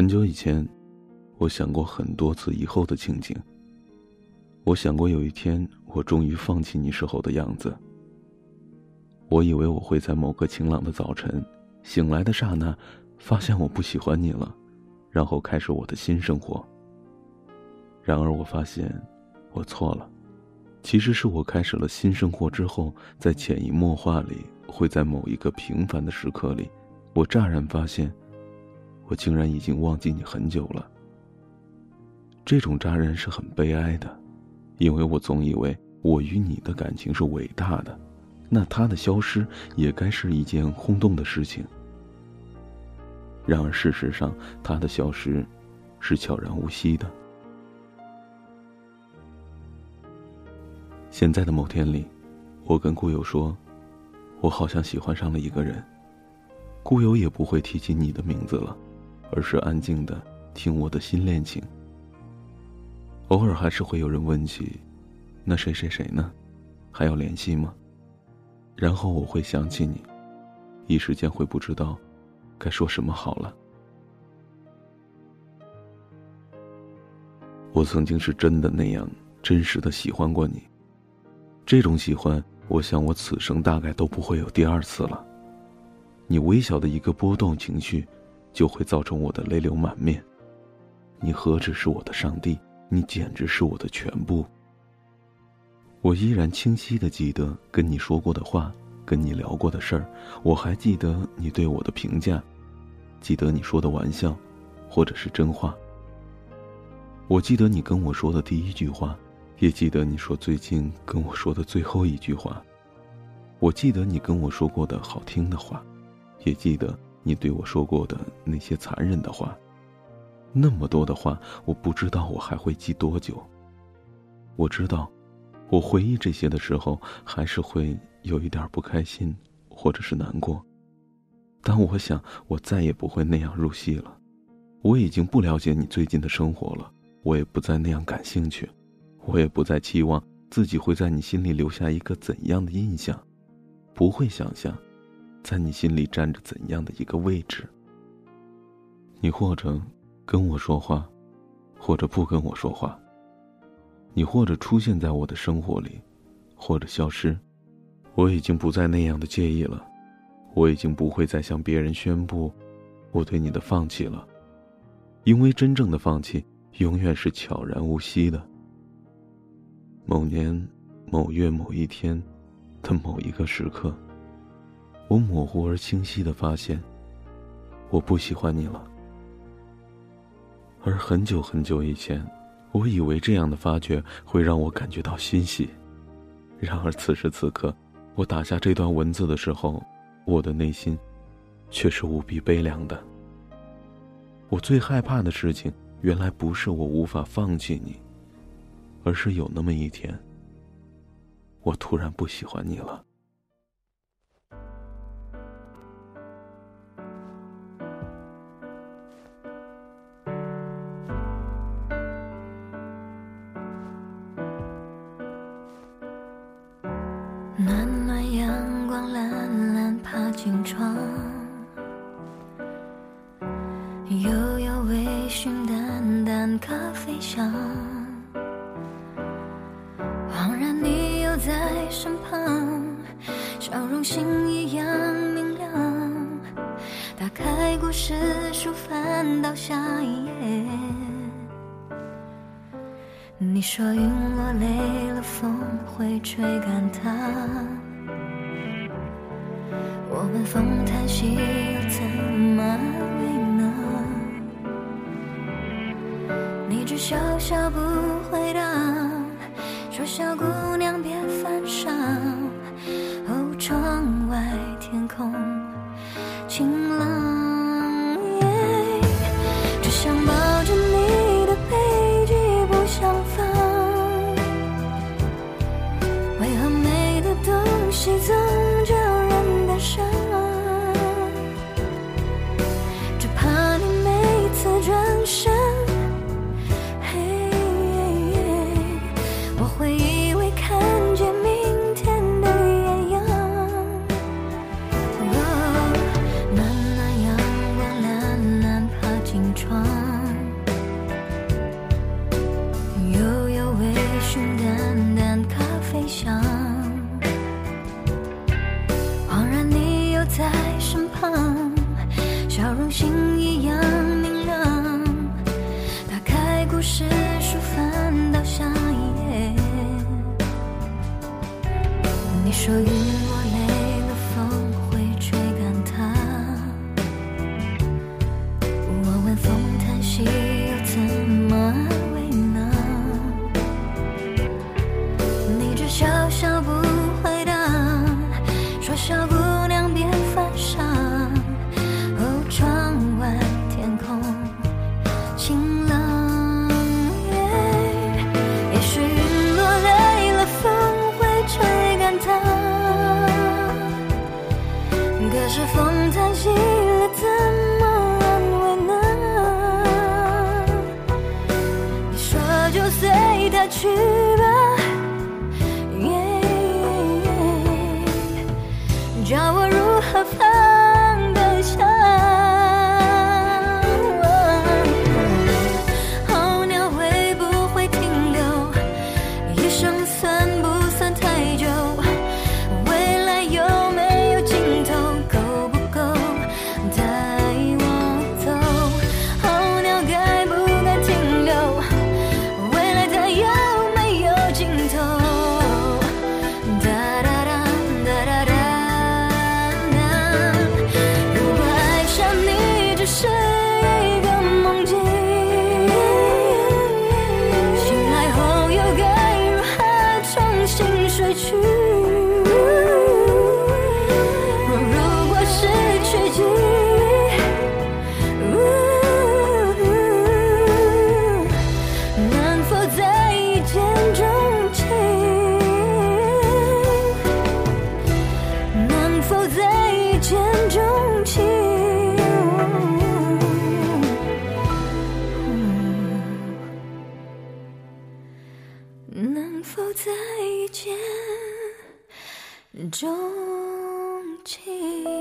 很久以前，我想过很多次以后的情景。我想过有一天我终于放弃你时候的样子。我以为我会在某个晴朗的早晨，醒来的刹那，发现我不喜欢你了，然后开始我的新生活。然而我发现，我错了。其实是我开始了新生活之后，在潜移默化里，会在某一个平凡的时刻里，我乍然发现。我竟然已经忘记你很久了。这种扎人是很悲哀的，因为我总以为我与你的感情是伟大的，那他的消失也该是一件轰动的事情。然而事实上，他的消失是悄然无息的。现在的某天里，我跟顾友说，我好像喜欢上了一个人，顾友也不会提起你的名字了。而是安静的听我的新恋情。偶尔还是会有人问起，那谁谁谁呢？还要联系吗？然后我会想起你，一时间会不知道该说什么好了。我曾经是真的那样真实的喜欢过你，这种喜欢，我想我此生大概都不会有第二次了。你微小的一个波动情绪。就会造成我的泪流满面。你何止是我的上帝，你简直是我的全部。我依然清晰的记得跟你说过的话，跟你聊过的事儿，我还记得你对我的评价，记得你说的玩笑，或者是真话。我记得你跟我说的第一句话，也记得你说最近跟我说的最后一句话。我记得你跟我说过的好听的话，也记得。你对我说过的那些残忍的话，那么多的话，我不知道我还会记多久。我知道，我回忆这些的时候，还是会有一点不开心，或者是难过。但我想，我再也不会那样入戏了。我已经不了解你最近的生活了，我也不再那样感兴趣，我也不再期望自己会在你心里留下一个怎样的印象，不会想象。在你心里占着怎样的一个位置？你或者跟我说话，或者不跟我说话。你或者出现在我的生活里，或者消失。我已经不再那样的介意了，我已经不会再向别人宣布我对你的放弃了，因为真正的放弃永远是悄然无息的。某年某月某一天的某一个时刻。我模糊而清晰的发现，我不喜欢你了。而很久很久以前，我以为这样的发觉会让我感觉到欣喜。然而此时此刻，我打下这段文字的时候，我的内心却是无比悲凉的。我最害怕的事情，原来不是我无法放弃你，而是有那么一天，我突然不喜欢你了。懒懒爬进窗，悠悠微醺，淡淡咖啡香。恍然你又在身旁，笑容星一样明亮。打开故事书，翻到下一页。你说云落累了，风会吹干它。我们风叹息，又怎么安慰呢？你只笑笑不回答，说小姑娘别犯傻。哦，窗外天空说一去吧，耶，叫我如何放？钟情。